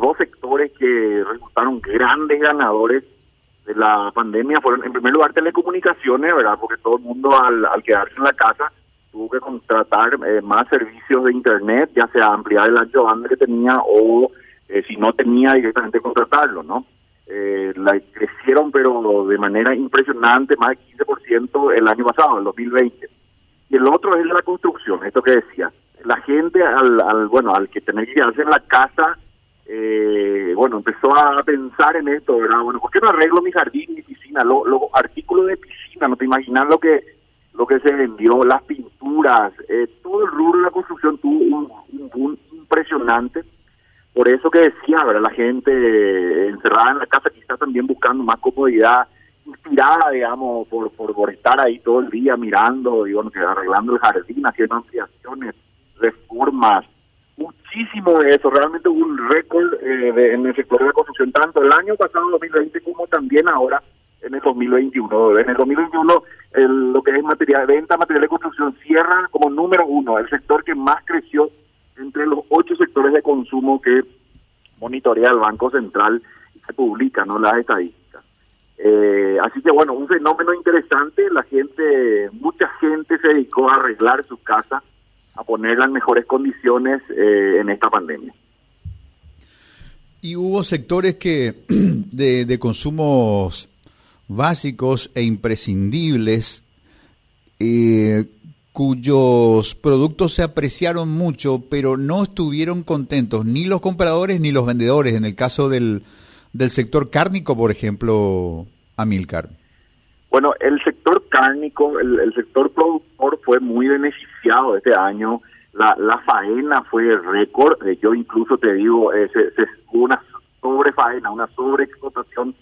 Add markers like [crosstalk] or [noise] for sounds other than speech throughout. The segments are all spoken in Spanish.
dos sectores que resultaron grandes ganadores de la pandemia fueron, en primer lugar, telecomunicaciones, ¿verdad? Porque todo el mundo al, al quedarse en la casa tuvo que contratar eh, más servicios de Internet, ya sea ampliar el ancho banda que tenía o eh, si no tenía directamente contratarlo, ¿no? Eh, la crecieron pero de manera impresionante, más de 15% el año pasado, el 2020. Y el otro es la construcción, esto que decía. La gente, al, al bueno, al que tenía que quedarse en la casa, eh, bueno, empezó a pensar en esto, ¿verdad? Bueno, ¿por qué no arreglo mi jardín, mi piscina? Los artículos de piscina, no te imaginas lo que lo que se vendió, las pinturas, eh, todo el rubro de la construcción tuvo un, un, impresionante. Por eso que decía, ¿verdad? La gente eh, encerrada en la casa, quizás también buscando más comodidad, inspirada, digamos, por, por, estar ahí todo el día mirando, y bueno, arreglando el jardín, haciendo ampliaciones, reformas, muchísimo eso, realmente hubo un récord eh, en el sector de la construcción, tanto el año pasado, 2020, como también ahora en el 2021. En el 2021, el, lo que es material, venta material de construcción cierra como número uno, el sector que más creció entre los ocho sectores de consumo que monitorea el Banco Central y se publica, ¿no? Las estadísticas. Eh, así que bueno, un fenómeno interesante, la gente, mucha gente se dedicó a arreglar su casa, a ponerla en mejores condiciones eh, en esta pandemia. Y hubo sectores que [clears throat] de, de consumos básicos e imprescindibles eh, cuyos productos se apreciaron mucho, pero no estuvieron contentos ni los compradores ni los vendedores, en el caso del, del sector cárnico, por ejemplo, Amilcar. Bueno, el sector cárnico, el, sector productor fue muy beneficiado este año. La, la faena fue récord. Yo incluso te digo, eh, se, se, una sobrefaena, una sobreexplotación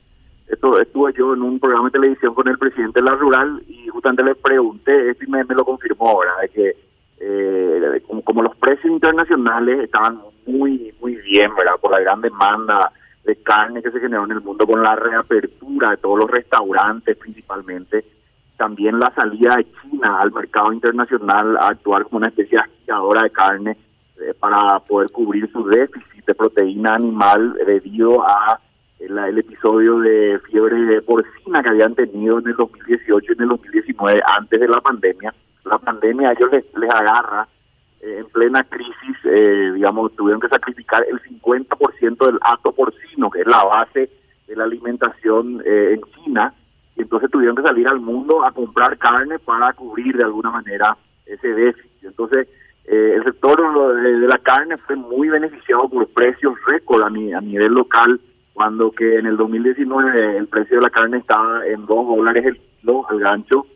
esto, estuve yo en un programa de televisión con el presidente de la Rural y justamente le pregunté, esto y me, lo confirmó ahora, de que eh, como, los precios internacionales estaban muy, muy bien, ¿verdad? Por la gran demanda de carne que se generó en el mundo con la reapertura de todos los restaurantes principalmente, también la salida de China al mercado internacional a actuar como una especie de aspiradora de carne eh, para poder cubrir su déficit de proteína animal debido a el, episodio de fiebre porcina que habían tenido en el 2018 y en el 2019 antes de la pandemia. La pandemia a ellos les, les agarra en plena crisis, eh, digamos, tuvieron que sacrificar el 50% del hato porcino, que es la base de la alimentación eh, en China, y entonces tuvieron que salir al mundo a comprar carne para cubrir de alguna manera ese déficit. Entonces, el sector de, la carne fue muy beneficiado por precios récord a nivel local cuando que en el 2019 el precio de la carne estaba en 2 dólares el kilo al gancho,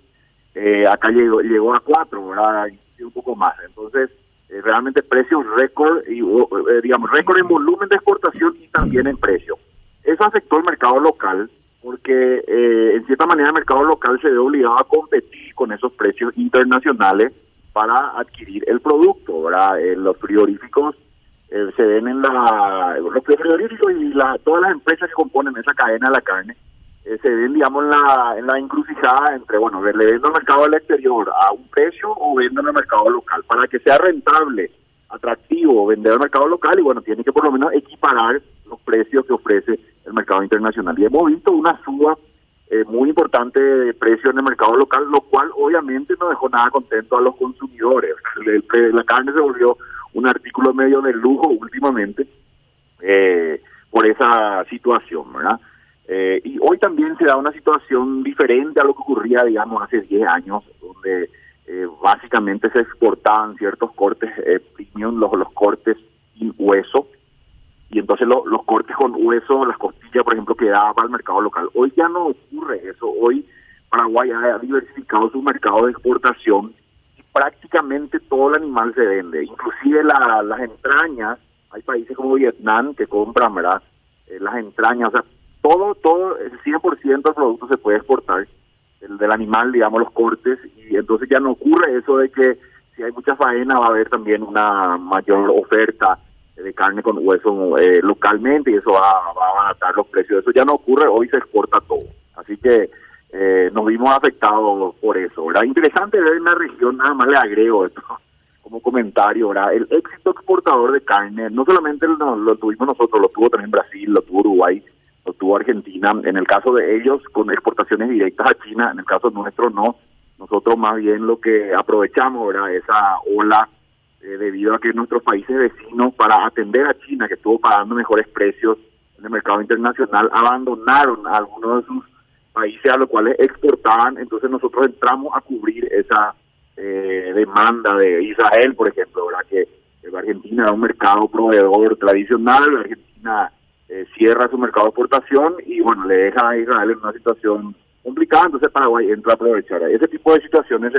eh, acá llegó, llegó a 4, ¿verdad? Un poco más. Entonces, eh, realmente precios récord, y eh, digamos, récord en volumen de exportación y también en precio. Eso afectó el mercado local porque en cierta manera el mercado local se ve obligado a competir con esos precios internacionales para adquirir el producto, ¿verdad? los frigoríficos eh, se ven en la, los frigoríficos y la, todas las empresas que componen esa cadena de la carne, eh, se ven, digamos, en la, en la encrucijada entre, bueno, le vendo al mercado del exterior a un precio o vendo en el mercado local. Para que sea rentable, atractivo vender al mercado local, y bueno, tiene que por lo menos equiparar los precios que ofrece el mercado internacional. Y hemos visto una suba eh, muy importante de precios en el mercado local, lo cual obviamente no dejó nada contento a los consumidores. la carne se volvió un artículo medio de lujo últimamente eh, por esa situación, ¿verdad? Eh, y hoy también se da una situación diferente a lo que ocurría, digamos, hace 10 años, donde eh, básicamente se exportaban ciertos cortes premium, los, los cortes sin hueso, y entonces los cortes con hueso, las costillas, por ejemplo, quedaban para el mercado local. Hoy ya no ocurre eso, hoy Paraguay ha diversificado su mercado de exportación prácticamente todo el animal se vende, inclusive las entrañas, hay países como Vietnam que compran, ¿verdad? Eh, las entrañas, o sea, todo, todo, el 100% del producto se puede exportar, el del animal, digamos, los cortes, y entonces ya no ocurre eso de que si hay mucha faena va a haber también una mayor oferta de carne con hueso eh, localmente y eso va, a abaratar los precios. Eso ya no ocurre, hoy se exporta todo. Así que eh, nos vimos afectados por eso. ¿verdad? Interesante ver en la región, nada más le agrego esto, como comentario, ¿verdad? El éxito exportador de carne, no solamente lo, tuvimos nosotros, lo tuvo también Brasil, lo tuvo Uruguay, Argentina. En el caso de ellos, con exportaciones directas a China, en el caso nuestro no. Nosotros más bien lo que aprovechamos, ¿verdad? Esa ola eh, debido a que nuestros países vecinos, para atender a China, que estuvo pagando mejores precios en el mercado internacional, abandonaron algunos de sus países a los cuales exportaban. Entonces nosotros entramos a cubrir esa eh, demanda de Israel, por ejemplo, ¿verdad? que Argentina era un mercado proveedor tradicional, Argentina eh, cierra su mercado de exportación y bueno, le deja a Israel en una situación complicada, entonces Paraguay entra a aprovechar. Ese tipo de situaciones